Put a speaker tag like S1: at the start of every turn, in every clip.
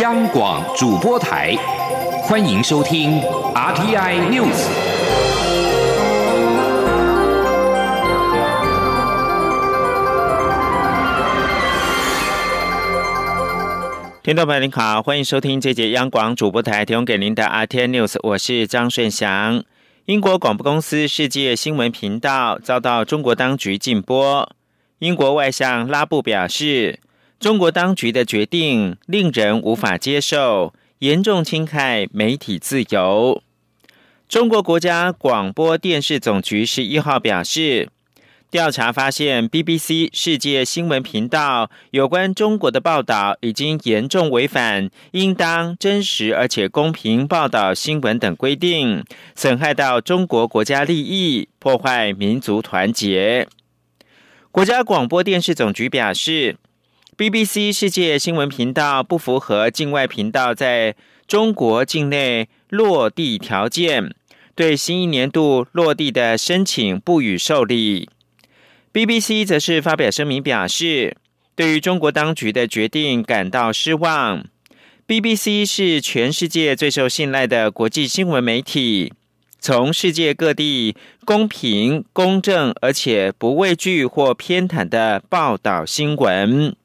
S1: 央广主播台，欢迎收听 RTI News。
S2: 听众朋友您好，欢迎收听这节央广主播台提供给您的 RTI News，我是张顺祥。英国广播公司世界新闻频道遭到中国当局禁播。英国外相拉布表示，中国当局的决定令人无法接受，严重侵害媒体自由。中国国家广播电视总局十一号表示。调查发现，BBC 世界新闻频道有关中国的报道已经严重违反应当真实而且公平报道新闻等规定，损害到中国国家利益，破坏民族团结。国家广播电视总局表示，BBC 世界新闻频道不符合境外频道在中国境内落地条件，对新一年度落地的申请不予受理。BBC 则是发表声明表示，对于中国当局的决定感到失望。BBC 是全世界最受信赖的国际新闻媒体，从世界各地公平、公正而且不畏惧或偏袒的报道新闻。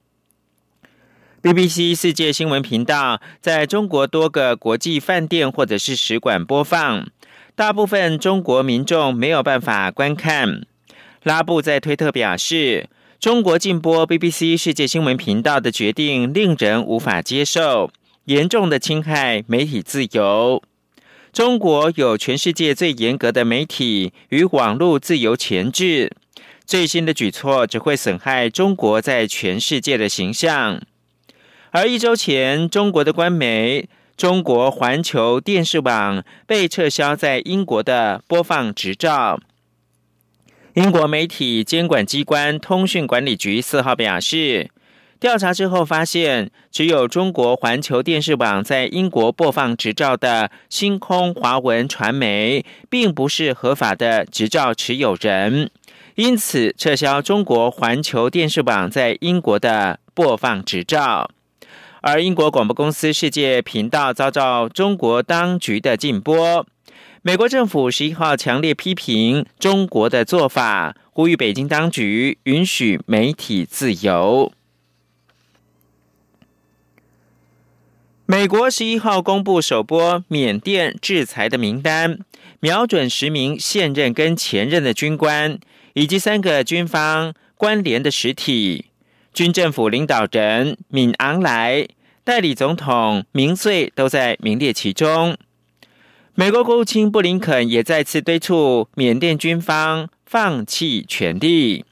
S2: BBC 世界新闻频道在中国多个国际饭店或者是使馆播放，大部分中国民众没有办法观看。拉布在推特表示，中国禁播 BBC 世界新闻频道的决定令人无法接受，严重的侵害媒体自由。中国有全世界最严格的媒体与网络自由前置，最新的举措只会损害中国在全世界的形象。而一周前，中国的官媒中国环球电视网被撤销在英国的播放执照。英国媒体监管机关通讯管理局四号表示，调查之后发现，只有中国环球电视网在英国播放执照的星空华文传媒，并不是合法的执照持有人，因此撤销中国环球电视网在英国的播放执照。而英国广播公司世界频道遭到中国当局的禁播。美国政府十一号强烈批评中国的做法，呼吁北京当局允许媒体自由。美国十一号公布首波缅甸制裁的名单，瞄准十名现任跟前任的军官，以及三个军方关联的实体。军政府领导人敏昂莱、代理总统明穗都在名列其中。美国国务卿布林肯也再次敦促缅甸军方放弃权力。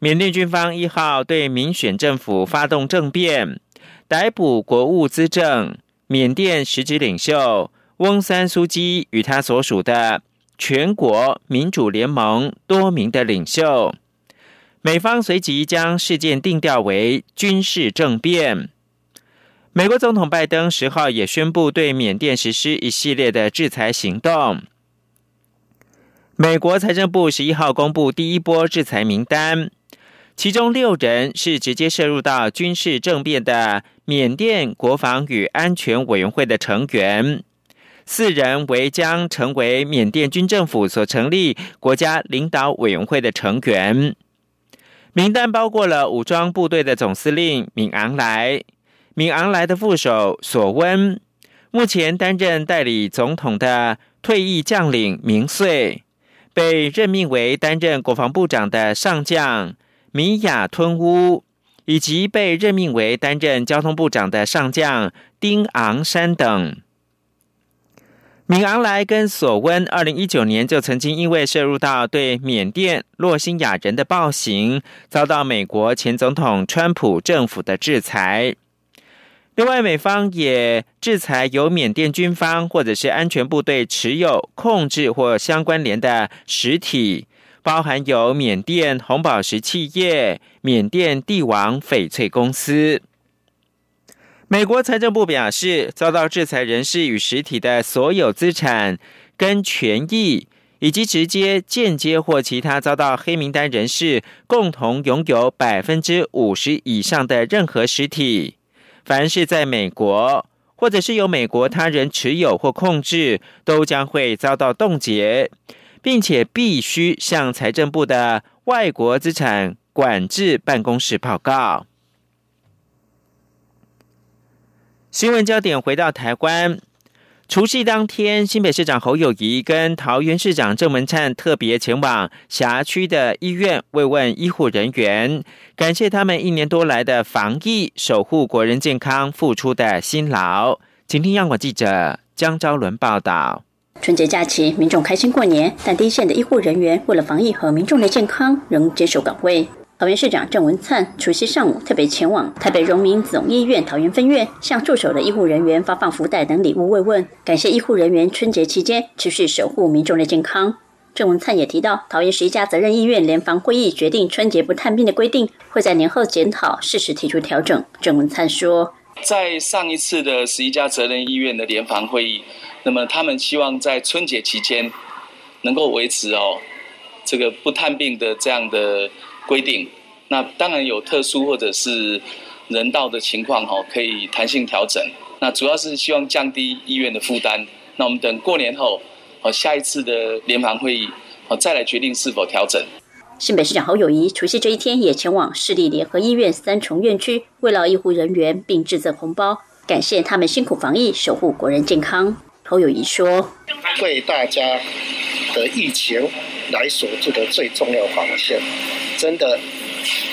S2: 缅甸军方一号对民选政府发动政变，逮捕国务资政、缅甸实职领袖翁三苏基与他所属的全国民主联盟多名的领袖。美方随即将事件定调为军事政变。美国总统拜登十号也宣布对缅甸实施一系列的制裁行动。美国财政部十一号公布第一波制裁名单，其中六人是直接涉入到军事政变的缅甸国防与安全委员会的成员，四人为将成为缅甸军政府所成立国家领导委员会的成员。名单包括了武装部队的总司令敏昂莱。敏昂莱的副手索温，目前担任代理总统的退役将领明穗，被任命为担任国防部长的上将米亚吞乌，以及被任命为担任交通部长的上将丁昂山等。敏昂莱跟索温，二零一九年就曾经因为涉入到对缅甸洛辛亚人的暴行，遭到美国前总统川普政府的制裁。另外，美方也制裁由缅甸军方或者是安全部队持有、控制或相关联的实体，包含有缅甸红宝石企业、缅甸帝王翡翠公司。美国财政部表示，遭到制裁人士与实体的所有资产跟权益，以及直接、间接或其他遭到黑名单人士共同拥有百分之五十以上的任何实体。凡是在美国或者是由美国他人持有或控制，都将会遭到冻结，并且必须向财政部的外国资产管制办公室报告。新闻焦点回到台湾。除夕当天，新北市长侯友谊跟桃园市长郑文灿特别前往辖区的医院慰问医护人员，感谢他们一年多来的防疫守护国人健康付出的辛劳。请听央广记者江昭伦报道。
S3: 春节假期，民众开心过年，但第一线的医护人员为了防疫和民众的健康，仍坚守岗位。桃园市长郑文灿除夕上午特别前往台北荣民总医院桃园分院，向驻守的医护人员发放福袋等礼物慰问，感谢医护人员春节期间持续守护民众的健康。郑文灿也提到，桃园十一家责任医院联防会议决定春节不探病的规定，会在年后检讨，适时提出调整。郑文灿说，
S4: 在上一次的十一家责任医院的联防会议，那么他们希望在春节期间能够维持哦这个不探病的这样的。规定，那当然有特殊或者是人道的情况哈，可以弹性调整。那主要是希望降低医院的负担。那我们等过年后，哦下一次的联防会议，哦再来决定是否调整。
S3: 新北市长侯友谊除夕这一天也前往市立联合医院三重院区，慰劳医护人员，并致赠红包，感谢他们辛苦防疫，守护国人健康。侯友谊说：“
S5: 为大家的疫情来守住的最重要防线。”真的，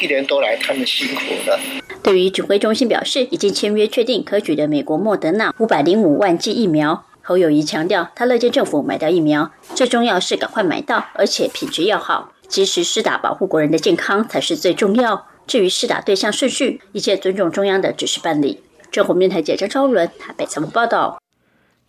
S5: 一年多来他们辛苦了。
S3: 对于指挥中心表示已经签约确定可取的美国莫德纳五百零五万剂疫苗，侯友谊强调，他乐见政府买到疫苗，最重要是赶快买到，而且品质要好，及时施打，保护国人的健康才是最重要。至于施打对象顺序，一切尊重中央的指示办理。中国面台记者张超伦台北采访报道。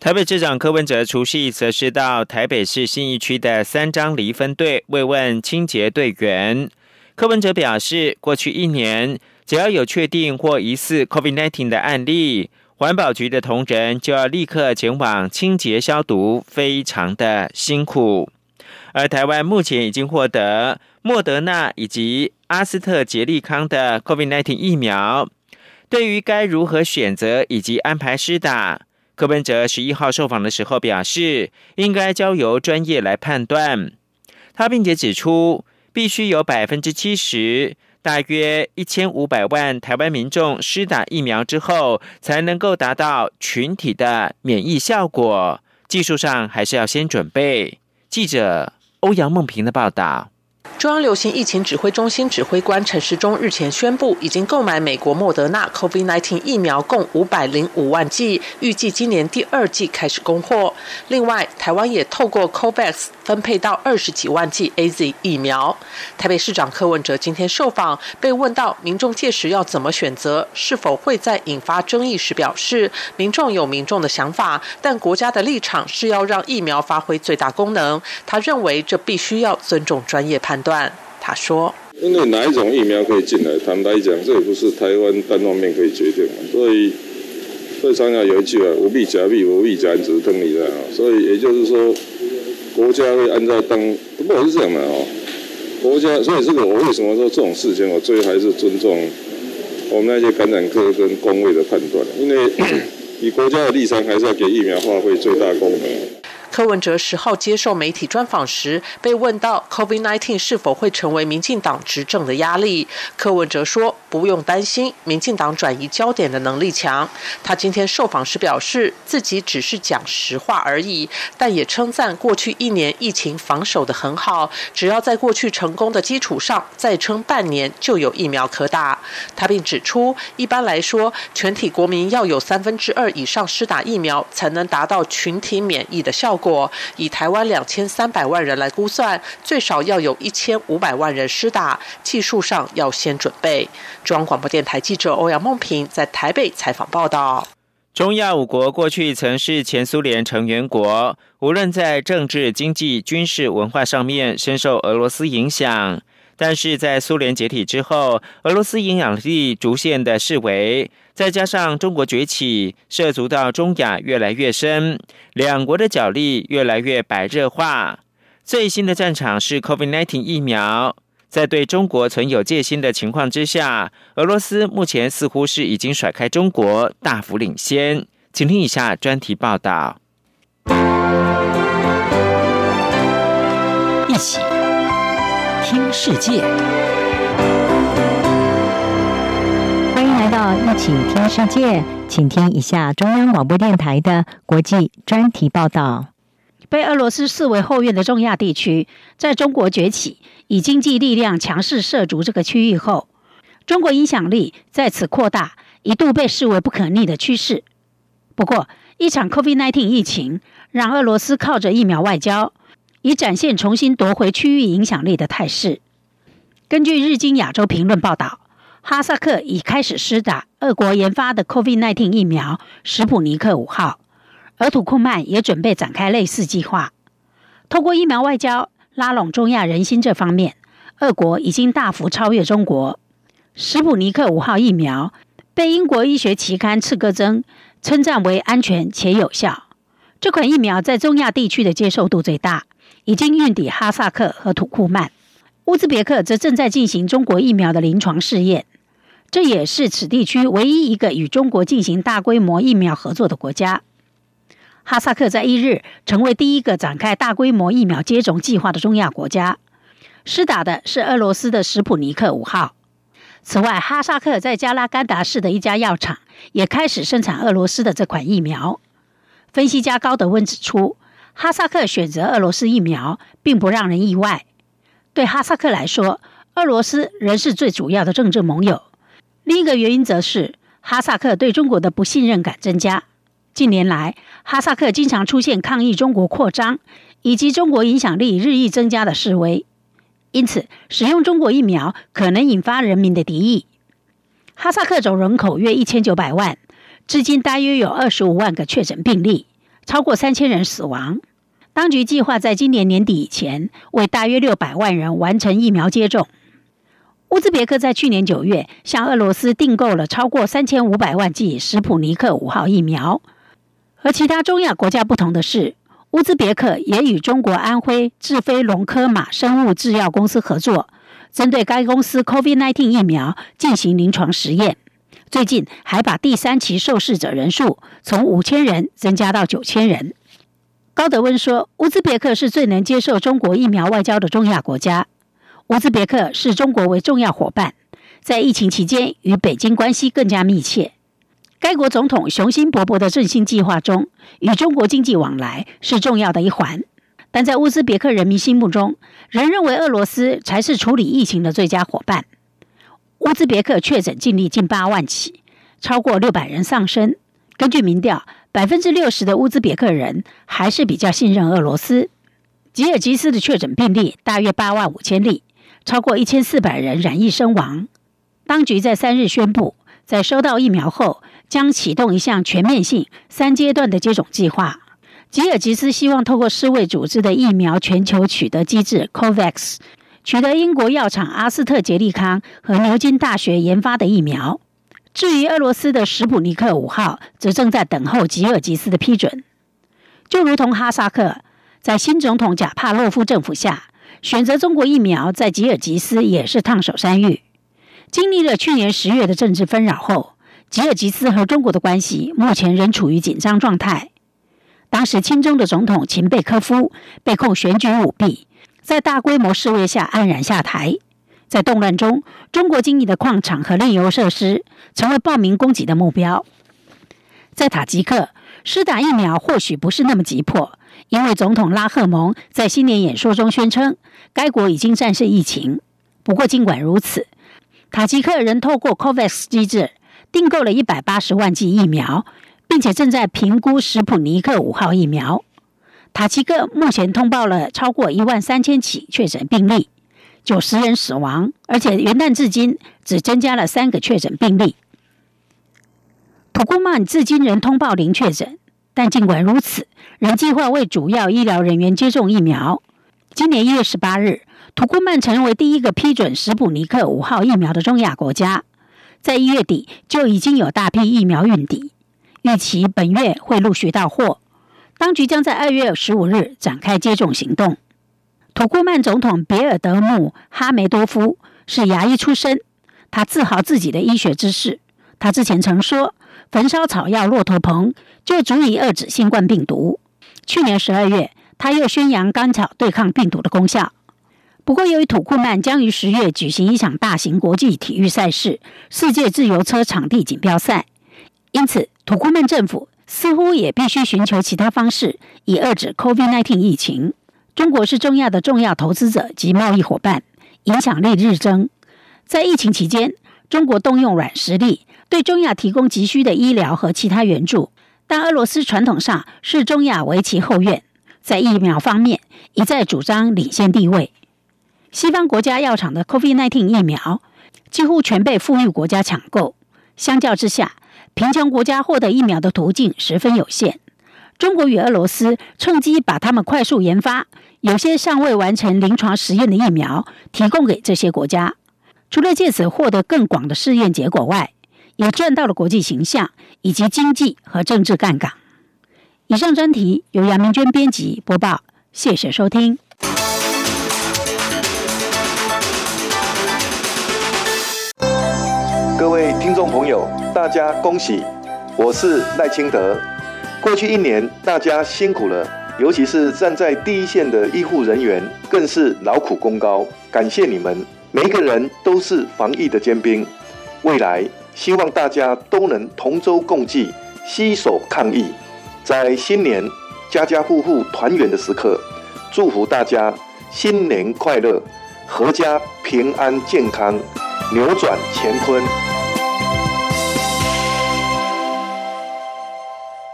S2: 台北市长柯文哲除夕则是到台北市信义区的三张离分队慰问清洁队员。柯文哲表示，过去一年，只要有确定或疑似 COVID-19 的案例，环保局的同仁就要立刻前往清洁消毒，非常的辛苦。而台湾目前已经获得莫德纳以及阿斯特捷利康的 COVID-19 疫苗，对于该如何选择以及安排施打，柯文哲十一号受访的时候表示，应该交由专业来判断。他并且指出。必须有百分之七十，大约一千五百万台湾民众施打疫苗之后，才能够达到群体的免疫效果。技术上还是要先准备。记者欧阳梦平的报道。
S6: 中央流行疫情指挥中心指挥官陈时中日前宣布，已经购买美国莫德纳 COVID-19 疫苗共五百零五万剂，预计今年第二季开始供货。另外，台湾也透过 COVAX 分配到二十几万剂 AZ 疫苗。台北市长柯文哲今天受访，被问到民众届时要怎么选择，是否会在引发争议时，表示民众有民众的想法，但国家的立场是要让疫苗发挥最大功能。他认为这必须要尊重专业判。判断他说：“
S7: 因为哪一种疫苗可以进来，坦白讲，这也不是台湾单方面可以决定的。所以，所以常常有一句啊，无必假币，无必假银，只是坑你的啊。所以也就是说，国家会按照当，不过是这样的哦。国家，所以这个我为什么说这种事情，我最还是尊重我们那些感染科跟工位的判断，因为 以国家的立场，还是要给疫苗发挥最大功能。”
S6: 柯文哲十号接受媒体专访时，被问到 COVID-19 是否会成为民进党执政的压力，柯文哲说不用担心，民进党转移焦点的能力强。他今天受访时表示，自己只是讲实话而已，但也称赞过去一年疫情防守的很好，只要在过去成功的基础上再撑半年，就有疫苗可打。他并指出，一般来说，全体国民要有三分之二以上施打疫苗，才能达到群体免疫的效果。果以台湾两千三百万人来估算，最少要有一千五百万人施打，技术上要先准备。中央广播电台记者欧阳梦平在台北采访报道。
S2: 中亚五国过去曾是前苏联成员国，无论在政治、经济、军事、文化上面深受俄罗斯影响。但是在苏联解体之后，俄罗斯影响力逐渐的式微。再加上中国崛起，涉足到中亚越来越深，两国的角力越来越白热化。最新的战场是 COVID-19 疫苗。在对中国存有戒心的情况之下，俄罗斯目前似乎是已经甩开中国，大幅领先。请听以下专题报道。
S8: 一起听世界，来到一起听世界，请听一下中央广播电台的国际专题报道。
S9: 被俄罗斯视为后院的中亚地区，在中国崛起，以经济力量强势涉足这个区域后，中国影响力在此扩大，一度被视为不可逆的趋势。不过，一场 COVID-19 疫情让俄罗斯靠着疫苗外交，以展现重新夺回区域影响力的态势。根据日经亚洲评论报道，哈萨克已开始施打俄国研发的 COVID-19 疫苗“史普尼克五号”。而土库曼也准备展开类似计划，透过疫苗外交拉拢中亚人心。这方面，俄国已经大幅超越中国。史普尼克五号疫苗被英国医学期刊《刺格针》称赞为安全且有效。这款疫苗在中亚地区的接受度最大，已经运抵哈萨克和土库曼。乌兹别克则正在进行中国疫苗的临床试验，这也是此地区唯一一个与中国进行大规模疫苗合作的国家。哈萨克在一日成为第一个展开大规模疫苗接种计划的中亚国家，施打的是俄罗斯的史普尼克五号。此外，哈萨克在加拉干达市的一家药厂也开始生产俄罗斯的这款疫苗。分析家高德温指出，哈萨克选择俄罗斯疫苗并不让人意外。对哈萨克来说，俄罗斯仍是最主要的政治盟友。另一个原因则是哈萨克对中国的不信任感增加。近年来，哈萨克经常出现抗议中国扩张以及中国影响力日益增加的示威，因此使用中国疫苗可能引发人民的敌意。哈萨克总人口约一千九百万，至今大约有二十五万个确诊病例，超过三千人死亡。当局计划在今年年底以前为大约六百万人完成疫苗接种。乌兹别克在去年九月向俄罗斯订购了超过三千五百万剂史普尼克五号疫苗。和其他中亚国家不同的是，乌兹别克也与中国安徽智飞龙科马生物制药公司合作，针对该公司 COVID-19 疫苗进行临床实验。最近还把第三期受试者人数从五千人增加到九千人。高德温说，乌兹别克是最能接受中国疫苗外交的中亚国家。乌兹别克视中国为重要伙伴，在疫情期间与北京关系更加密切。该国总统雄心勃勃的振兴计划中，与中国经济往来是重要的一环。但在乌兹别克人民心目中，仍认为俄罗斯才是处理疫情的最佳伙伴。乌兹别克确诊病例近八万起，超过六百人丧生。根据民调，百分之六十的乌兹别克人还是比较信任俄罗斯。吉尔吉斯的确诊病例大约八万五千例，超过一千四百人染疫身亡。当局在三日宣布，在收到疫苗后。将启动一项全面性三阶段的接种计划。吉尔吉斯希望透过世卫组织的疫苗全球取得机制 （COVAX） 取得英国药厂阿斯特捷利康和牛津大学研发的疫苗。至于俄罗斯的史普尼克五号，则正在等候吉尔吉斯的批准。就如同哈萨克，在新总统贾帕洛夫政府下，选择中国疫苗在吉尔吉斯也是烫手山芋。经历了去年十月的政治纷扰后。吉尔吉斯和中国的关系目前仍处于紧张状态。当时亲中的总统秦贝科夫被控选举舞弊，在大规模示威下黯然下台。在动乱中，中国经营的矿场和炼油设施成为暴民攻击的目标。在塔吉克，施打疫苗或许不是那么急迫，因为总统拉赫蒙在新年演说中宣称，该国已经战胜疫情。不过，尽管如此，塔吉克仍透过 COVAX 机制。订购了一百八十万剂疫苗，并且正在评估史普尼克五号疫苗。塔吉克目前通报了超过一万三千起确诊病例，九十人死亡，而且元旦至今只增加了三个确诊病例。土库曼至今仍通报零确诊，但尽管如此，仍计划为主要医疗人员接种疫苗。今年一月十八日，土库曼成为第一个批准史普尼克五号疫苗的中亚国家。在一月底就已经有大批疫苗运抵，预期本月会陆续到货。当局将在二月十五日展开接种行动。土库曼总统别尔德穆哈梅多夫是牙医出身，他自豪自己的医学知识。他之前曾说，焚烧草药骆驼棚就足以遏制新冠病毒。去年十二月，他又宣扬甘草对抗病毒的功效。不过，由于土库曼将于十月举行一场大型国际体育赛事——世界自由车场地锦标赛，因此土库曼政府似乎也必须寻求其他方式以遏制 COVID-19 疫情。中国是中亚的重要投资者及贸易伙伴，影响力日增。在疫情期间，中国动用软实力对中亚提供急需的医疗和其他援助。但俄罗斯传统上视中亚为其后院，在疫苗方面一再主张领先地位。西方国家药厂的 COVID-19 疫苗几乎全被富裕国家抢购，相较之下，贫穷国家获得疫苗的途径十分有限。中国与俄罗斯趁机把他们快速研发、有些尚未完成临床实验的疫苗提供给这些国家，除了借此获得更广的试验结果外，也赚到了国际形象以及经济和政治杠杆。以上专题由杨明娟编辑播报，谢谢收听。
S10: 各位听众朋友，大家恭喜！我是赖清德。过去一年，大家辛苦了，尤其是站在第一线的医护人员，更是劳苦功高。感谢你们，每一个人都是防疫的尖兵。未来，希望大家都能同舟共济，携手抗疫。在新年家家户户团圆的时刻，祝福大家新年快乐，阖家平安健康，扭转乾坤。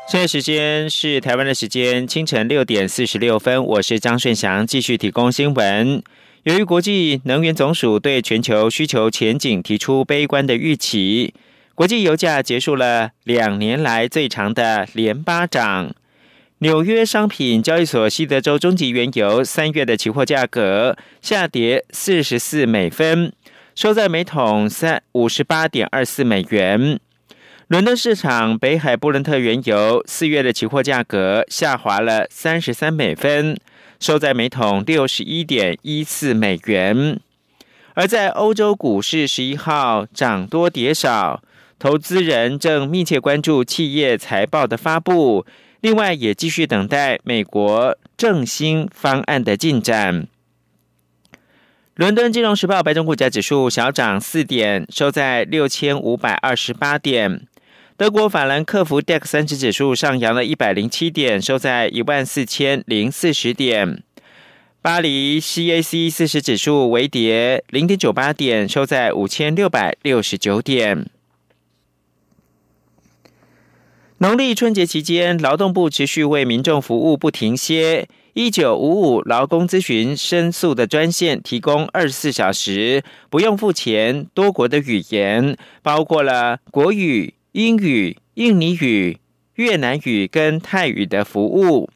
S2: 现在时间是台湾的时间，清晨六点四十六分。我是张顺祥，继续提供新闻。由于国际能源总署对全球需求前景提出悲观的预期，国际油价结束了两年来最长的连八涨。纽约商品交易所西德州中级原油三月的期货价格下跌四十四美分，收在每桶三五十八点二四美元。伦敦市场北海布伦特原油四月的期货价格下滑了三十三美分，收在每桶六十一点一四美元。而在欧洲股市，十一号涨多跌少，投资人正密切关注企业财报的发布，另外也继续等待美国振兴方案的进展。伦敦金融时报白种股价指数小涨四点，收在六千五百二十八点。德国法兰克福 DAX 三十指数上扬了一百零七点，收在一万四千零四十点。巴黎 CAC 四十指数微跌零点九八点，收在五千六百六十九点。农历春节期间，劳动部持续为民众服务不停歇。一九五五劳工咨询申诉的专线提供二十四小时不用付钱多国的语言，包括了国语。英语、印尼语、越南语跟泰语的服务，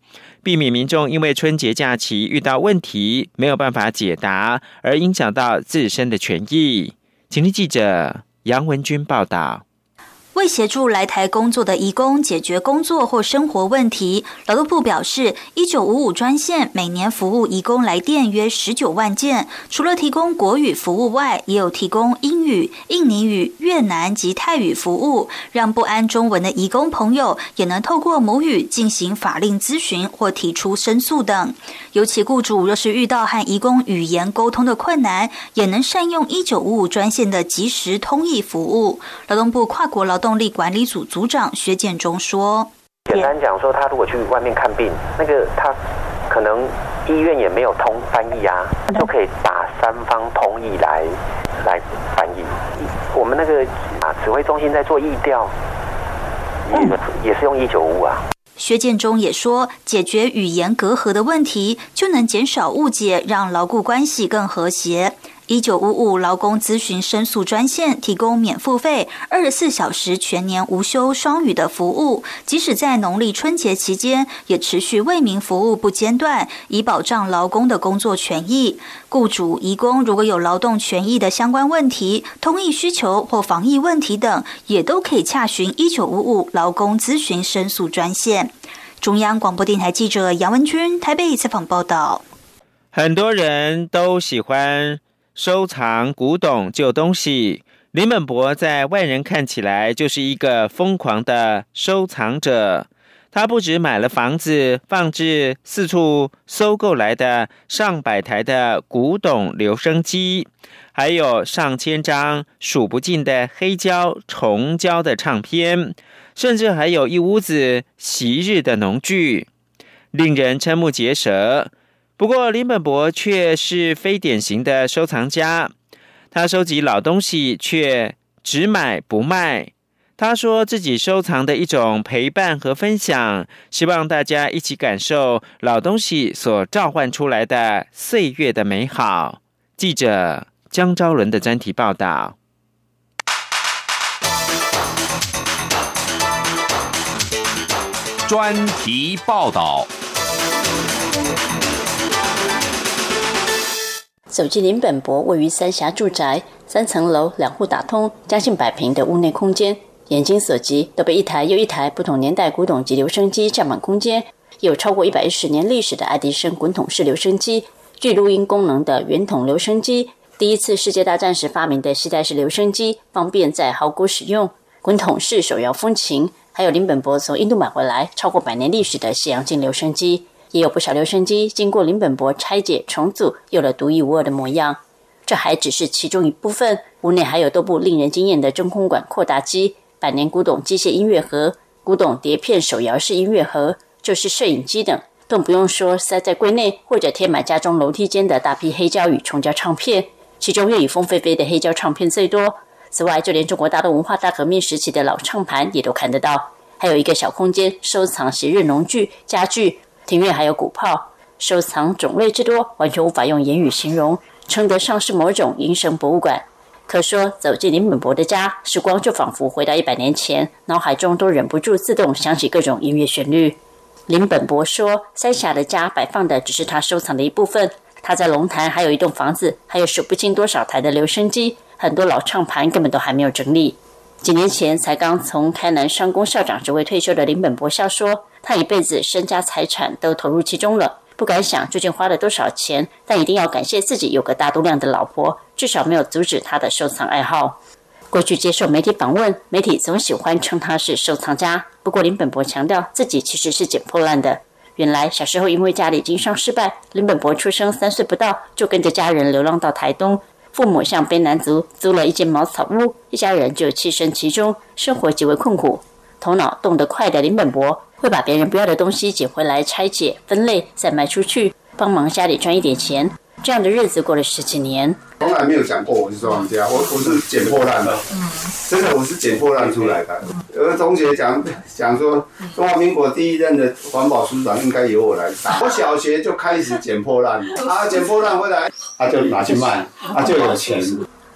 S2: 避免民众因为春节假期遇到问题没有办法解答，而影响到自身的权益。请听记者杨文军报道。
S11: 为协助来台工作的移工解决工作或生活问题，劳动部表示，一九五五专线每年服务移工来电约十九万件。除了提供国语服务外，也有提供英语、印尼语、越南及泰语服务，让不安中文的移工朋友也能透过母语进行法令咨询或提出申诉等。尤其雇主若是遇到和移工语言沟通的困难，也能善用一九五五专线的即时通译服务。劳动部跨国劳力管理组组长薛建中说：“
S12: 简单讲说，他如果去外面看病，那个他可能医院也没有通翻译啊，就可以打三方通译来来翻译。我们那个啊指挥中心在做译调，也也是用一九五啊。”
S11: 薛建中也说，解决语言隔阂的问题，就能减少误解，让牢固关系更和谐。一九五五劳工咨询申诉专线提供免付费、二十四小时全年无休双语的服务，即使在农历春节期间，也持续为民服务不间断，以保障劳工的工作权益。雇主、移工如果有劳动权益的相关问题、通译需求或防疫问题等，也都可以洽询一九五五劳工咨询申诉专线。中央广播电台记者杨文君台北采访报道。
S2: 很多人都喜欢收藏古董旧东西。林本博在外人看起来就是一个疯狂的收藏者。他不止买了房子，放置四处搜购来的上百台的古董留声机，还有上千张数不尽的黑胶、重胶的唱片，甚至还有一屋子昔日的农具，令人瞠目结舌。不过，林本博却是非典型的收藏家，他收集老东西却只买不卖。他说自己收藏的一种陪伴和分享，希望大家一起感受老东西所召唤出来的岁月的美好。记者江昭伦的专题报道。
S1: 专题报道。
S3: 走进林本博位于三峡住宅，三层楼，两户打通，将近百平的屋内空间。眼睛所及，都被一台又一台不同年代古董级留声机占满空间。有超过一百一十年历史的爱迪生滚筒式留声机，具录音功能的圆筒留声机，第一次世界大战时发明的携带式留声机，方便在壕谷使用。滚筒式手摇风琴，还有林本博从印度买回来超过百年历史的西洋镜留声机，也有不少留声机经过林本博拆解重组，有了独一无二的模样。这还只是其中一部分，屋内还有多部令人惊艳的真空管扩大机。百年古董机械音乐盒、古董碟片手摇式音乐盒，就是摄影机等，更不用说塞在柜内或者贴满家中楼梯间的大批黑胶与重胶唱片，其中又以凤飞飞的黑胶唱片最多。此外，就连中国大陆文化大革命时期的老唱盘也都看得到。还有一个小空间收藏昔日农具、家具，庭院还有鼓炮，收藏种类之多，完全无法用言语形容，称得上是某种银神博物馆。可说走进林本博的家，时光就仿佛回到一百年前，脑海中都忍不住自动响起各种音乐旋律。林本博说：“三峡的家摆放的只是他收藏的一部分，他在龙潭还有一栋房子，还有数不清多少台的留声机，很多老唱盘根本都还没有整理。”几年前才刚从开南商工校长职位退休的林本博笑说：“他一辈子身家财产都投入其中了。”不敢想究竟花了多少钱，但一定要感谢自己有个大度量的老婆，至少没有阻止他的收藏爱好。过去接受媒体访问，媒体总喜欢称他是收藏家。不过林本博强调自己其实是捡破烂的。原来小时候因为家里经商失败，林本博出生三岁不到就跟着家人流浪到台东，父母向卑南族租了一间茅草屋，一家人就栖身其中，生活极为困苦。头脑动得快的林本博。会把别人不要的东西捡回来，拆解、分类，再卖出去，帮忙家里赚一点钱。这样的日子过了十几年，
S13: 从来没有讲过我是收藏家，我我是捡破烂的，真的我是捡破烂出来的。有个同学讲讲说，中华民国第一任的环保署长应该由我来打。我小学就开始捡破烂，啊，捡破烂回来，他就拿去卖，他就有钱。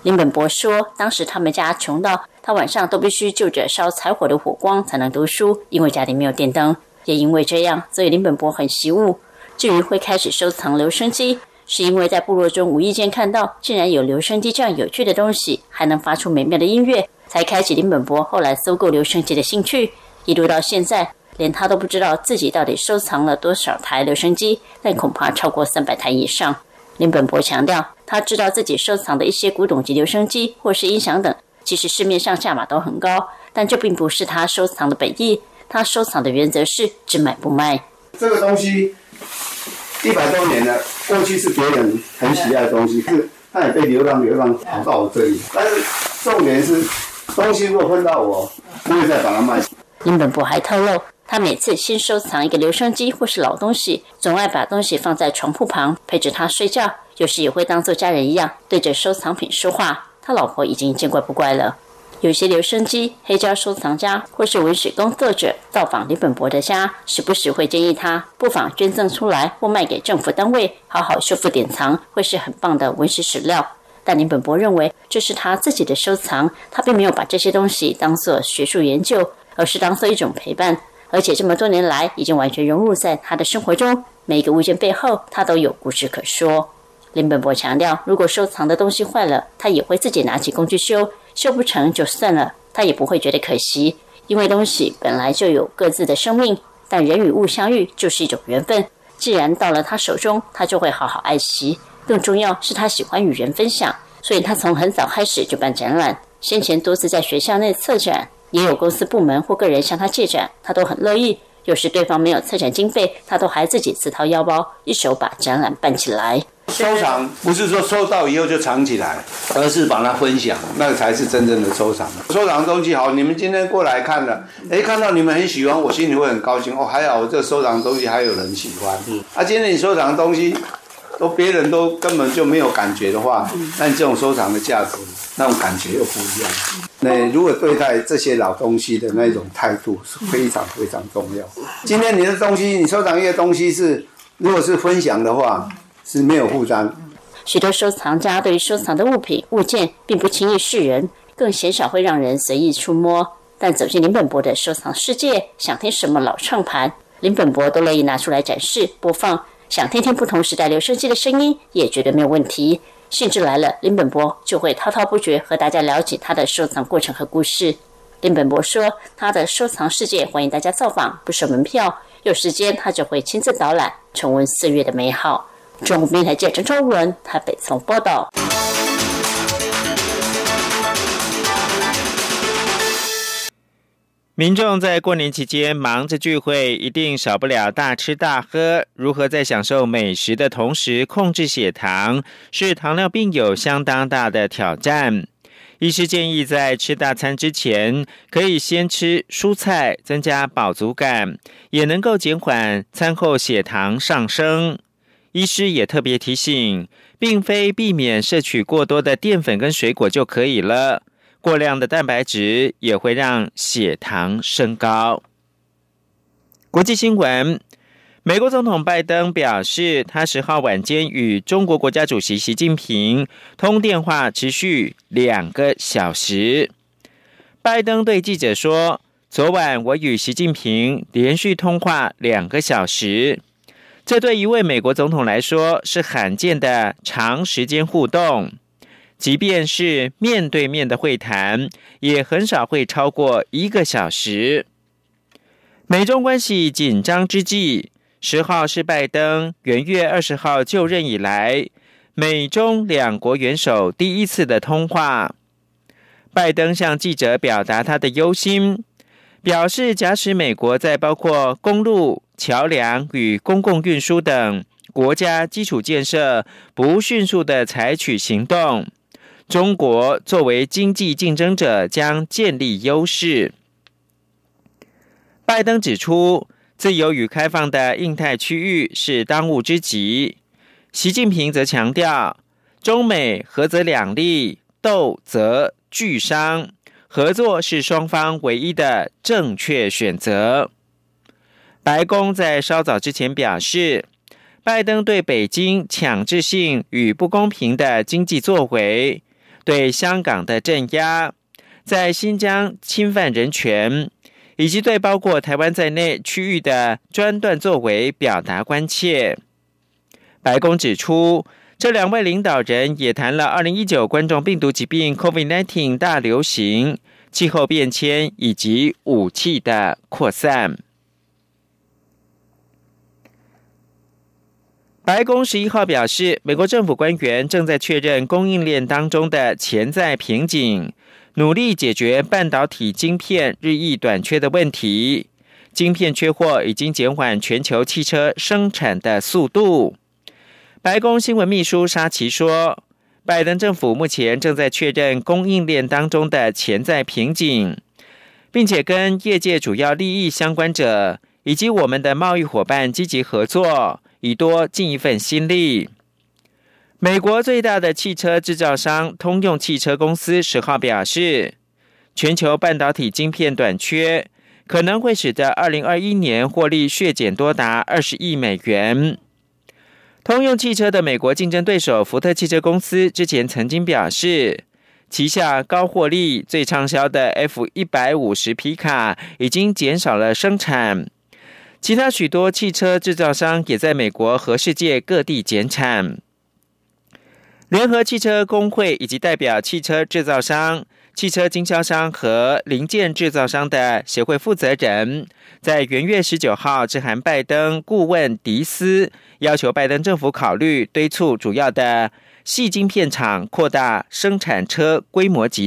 S3: 林本博说，当时他们家穷到他晚上都必须就着烧柴火的火光才能读书，因为家里没有电灯。也因为这样，所以林本博很习物。至于会开始收藏留声机，是因为在部落中无意间看到，竟然有留声机这样有趣的东西，还能发出美妙的音乐，才开启林本博后来搜购留声机的兴趣。一路到现在，连他都不知道自己到底收藏了多少台留声机，但恐怕超过三百台以上。林本博强调。他知道自己收藏的一些古董级留声机或是音响等，其实市面上价码都很高，但这并不是他收藏的本意。他收藏的原则是只买不卖。
S13: 这个东西一百多年了，过去是别人很喜爱的东西，是它也被流浪流浪跑到我这里。但是重点是，东西如果碰到我，不会再把它卖。
S3: 林本博还透露，他每次新收藏一个留声机或是老东西，总爱把东西放在床铺旁陪着他睡觉。有时也会当做家人一样对着收藏品说话。他老婆已经见怪不怪了。有些留声机、黑胶收藏家或是文史工作者造访李本博的家，时不时会建议他不妨捐赠出来或卖给政府单位，好好修复典藏，会是很棒的文史史料。但林本博认为这是他自己的收藏，他并没有把这些东西当做学术研究，而是当做一种陪伴。而且这么多年来，已经完全融入在他的生活中。每一个物件背后，他都有故事可说。林本博强调，如果收藏的东西坏了，他也会自己拿起工具修，修不成就算了，他也不会觉得可惜，因为东西本来就有各自的生命。但人与物相遇就是一种缘分，既然到了他手中，他就会好好爱惜。更重要是他喜欢与人分享，所以他从很早开始就办展览。先前多次在学校内策展，也有公司部门或个人向他借展，他都很乐意。有时对方没有策展经费，他都还自己自掏腰包，一手把展览办起来。
S13: 收藏不是说收到以后就藏起来，而是把它分享，那个才是真正的收藏。收藏的东西好，你们今天过来看了，哎，看到你们很喜欢，我心里会很高兴哦。还好我这收藏的东西还有人喜欢。嗯，啊，今天你收藏的东西都别人都根本就没有感觉的话，那你这种收藏的价值，那种感觉又不一样。那如果对待这些老东西的那种态度是非常非常重要。今天你的东西，你收藏一些东西是，如果是分享的话。是没有负担。
S3: 许多收藏家对于收藏的物品物件并不轻易示人，更鲜少会让人随意触摸。但走进林本博的收藏世界，想听什么老唱盘，林本博都乐意拿出来展示播放。想听听不同时代留声机的声音，也绝对没有问题。兴致来了，林本博就会滔滔不绝和大家了解他的收藏过程和故事。林本博说，他的收藏世界欢迎大家造访，不收门票。有时间他就会亲自导览，重温岁月的美好。中国台记者张文台北从报道。
S2: 民众在过年期间忙着聚会，一定少不了大吃大喝。如何在享受美食的同时控制血糖，是糖尿病有相当大的挑战。医师建议在吃大餐之前，可以先吃蔬菜，增加饱足感，也能够减缓餐后血糖上升。医师也特别提醒，并非避免摄取过多的淀粉跟水果就可以了，过量的蛋白质也会让血糖升高。国际新闻：美国总统拜登表示，他十号晚间与中国国家主席习近平通电话，持续两个小时。拜登对记者说：“昨晚我与习近平连续通话两个小时。”这对一位美国总统来说是罕见的长时间互动，即便是面对面的会谈，也很少会超过一个小时。美中关系紧张之际，十号是拜登元月二十号就任以来，美中两国元首第一次的通话。拜登向记者表达他的忧心，表示假使美国在包括公路。桥梁与公共运输等国家基础建设不迅速的采取行动，中国作为经济竞争者将建立优势。拜登指出，自由与开放的印太区域是当务之急。习近平则强调，中美合则两利，斗则俱伤，合作是双方唯一的正确选择。白宫在稍早之前表示，拜登对北京强制性与不公平的经济作为、对香港的镇压、在新疆侵犯人权，以及对包括台湾在内区域的专断作为表达关切。白宫指出，这两位领导人也谈了二零一九冠状病毒疾病 （COVID-19） 大流行、气候变迁以及武器的扩散。白宫十一号表示，美国政府官员正在确认供应链当中的潜在瓶颈，努力解决半导体晶片日益短缺的问题。晶片缺货已经减缓全球汽车生产的速度。白宫新闻秘书沙奇说，拜登政府目前正在确认供应链当中的潜在瓶颈，并且跟业界主要利益相关者以及我们的贸易伙伴积极合作。以多尽一份心力。美国最大的汽车制造商通用汽车公司十号表示，全球半导体晶片短缺可能会使得二零二一年获利削减多达二十亿美元。通用汽车的美国竞争对手福特汽车公司之前曾经表示，旗下高获利、最畅销的 F 一百五十皮卡已经减少了生产。其他许多汽车制造商也在美国和世界各地减产。联合汽车工会以及代表汽车制造商汽车经销商和零件制造商的协会负责人，在元月十九号致函拜登顾问迪斯，要求拜登政府考虑敦促主要的细晶片厂扩大生产车规模及